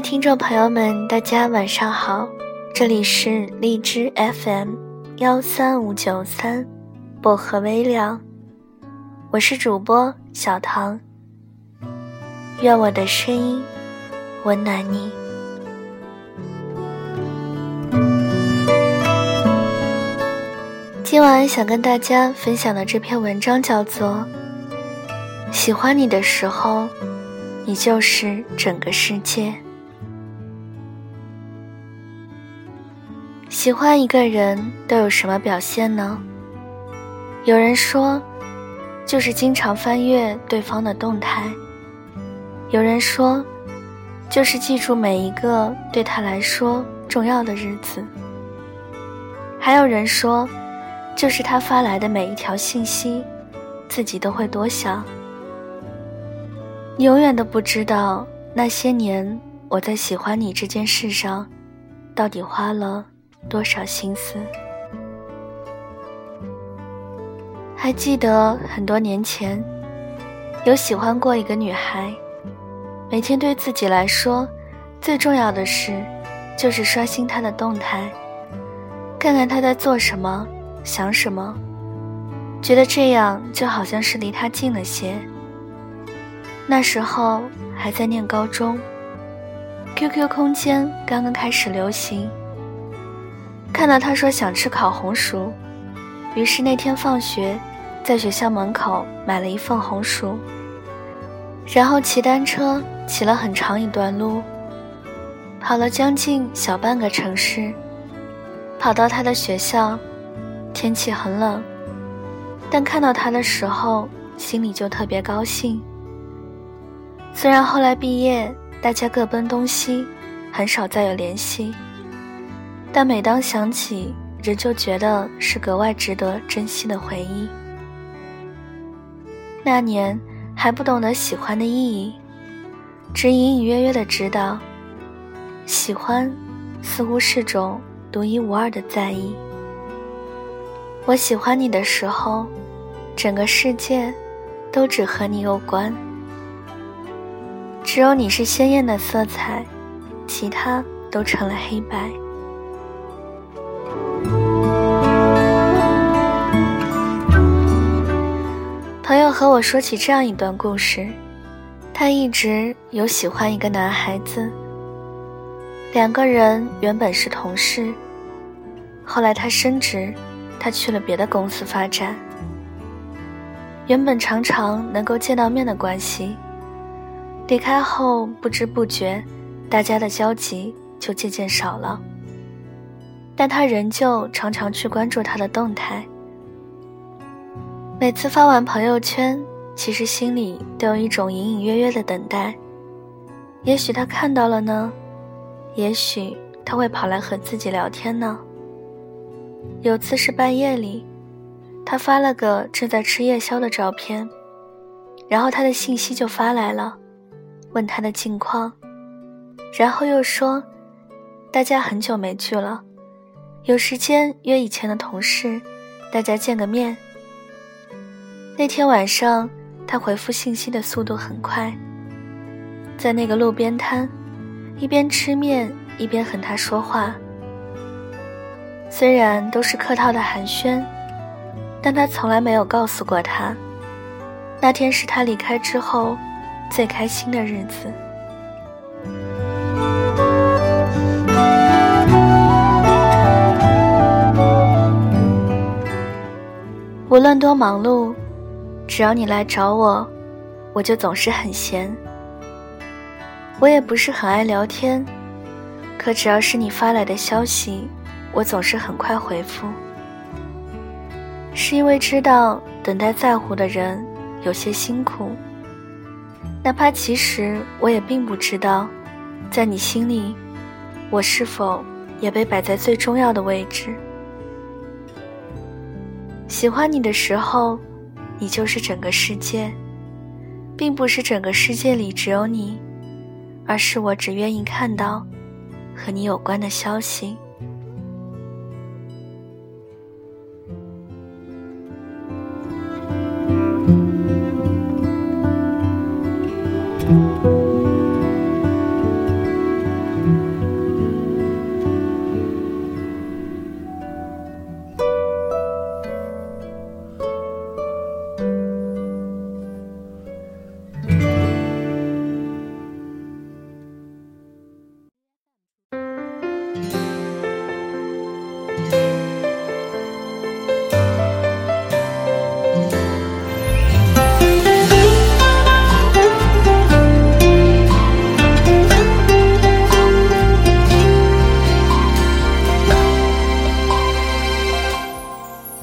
听众朋友们，大家晚上好，这里是荔枝 FM 幺三五九三薄荷微凉，我是主播小唐。愿我的声音温暖你。今晚想跟大家分享的这篇文章叫做《喜欢你的时候，你就是整个世界》。喜欢一个人都有什么表现呢？有人说，就是经常翻阅对方的动态；有人说，就是记住每一个对他来说重要的日子；还有人说，就是他发来的每一条信息，自己都会多想。你永远都不知道，那些年我在喜欢你这件事上，到底花了。多少心思？还记得很多年前，有喜欢过一个女孩。每天对自己来说，最重要的事就是刷新她的动态，看看她在做什么，想什么，觉得这样就好像是离她近了些。那时候还在念高中，QQ 空间刚刚开始流行。看到他说想吃烤红薯，于是那天放学，在学校门口买了一份红薯，然后骑单车骑了很长一段路，跑了将近小半个城市，跑到他的学校。天气很冷，但看到他的时候，心里就特别高兴。虽然后来毕业，大家各奔东西，很少再有联系。但每当想起，人就觉得是格外值得珍惜的回忆。那年还不懂得喜欢的意义，只隐隐约约的知道，喜欢似乎是种独一无二的在意。我喜欢你的时候，整个世界都只和你有关，只有你是鲜艳的色彩，其他都成了黑白。朋友和我说起这样一段故事，他一直有喜欢一个男孩子。两个人原本是同事，后来他升职，他去了别的公司发展。原本常常能够见到面的关系，离开后不知不觉，大家的交集就渐渐少了。但他仍旧常常去关注他的动态。每次发完朋友圈，其实心里都有一种隐隐约约的等待。也许他看到了呢，也许他会跑来和自己聊天呢。有次是半夜里，他发了个正在吃夜宵的照片，然后他的信息就发来了，问他的近况，然后又说，大家很久没聚了，有时间约以前的同事，大家见个面。那天晚上，他回复信息的速度很快。在那个路边摊，一边吃面一边和他说话。虽然都是客套的寒暄，但他从来没有告诉过他，那天是他离开之后最开心的日子。无论多忙碌。只要你来找我，我就总是很闲。我也不是很爱聊天，可只要是你发来的消息，我总是很快回复。是因为知道等待在乎的人有些辛苦，哪怕其实我也并不知道，在你心里，我是否也被摆在最重要的位置。喜欢你的时候。你就是整个世界，并不是整个世界里只有你，而是我只愿意看到和你有关的消息。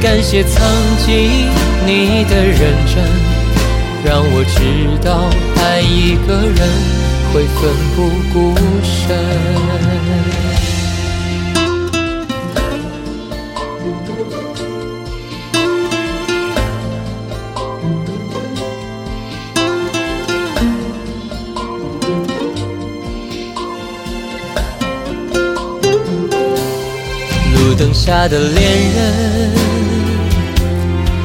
感谢曾经你的认真，让我知道爱一个人会奋不顾身。路灯下的恋人。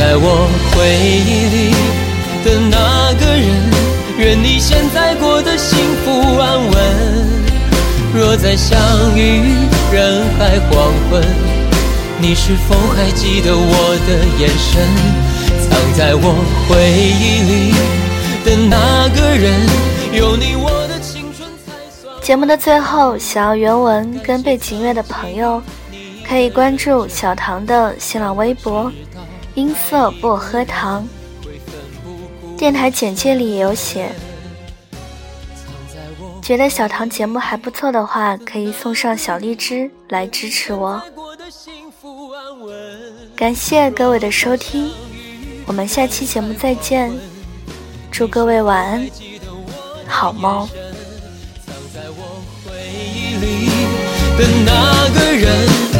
在我回忆里的那个人，愿你现在过得幸福安稳。若再相遇人海黄昏，你是否还记得我的眼神？藏在我回忆里的那个人，有你我的青春才算。节目的最后，想要原文跟背景乐的朋友，可以关注小唐的新浪微博。音色薄荷糖，电台简介里也有写。觉得小唐节目还不错的话，可以送上小荔枝来支持我。感谢各位的收听，我们下期节目再见，祝各位晚安，好梦。有你，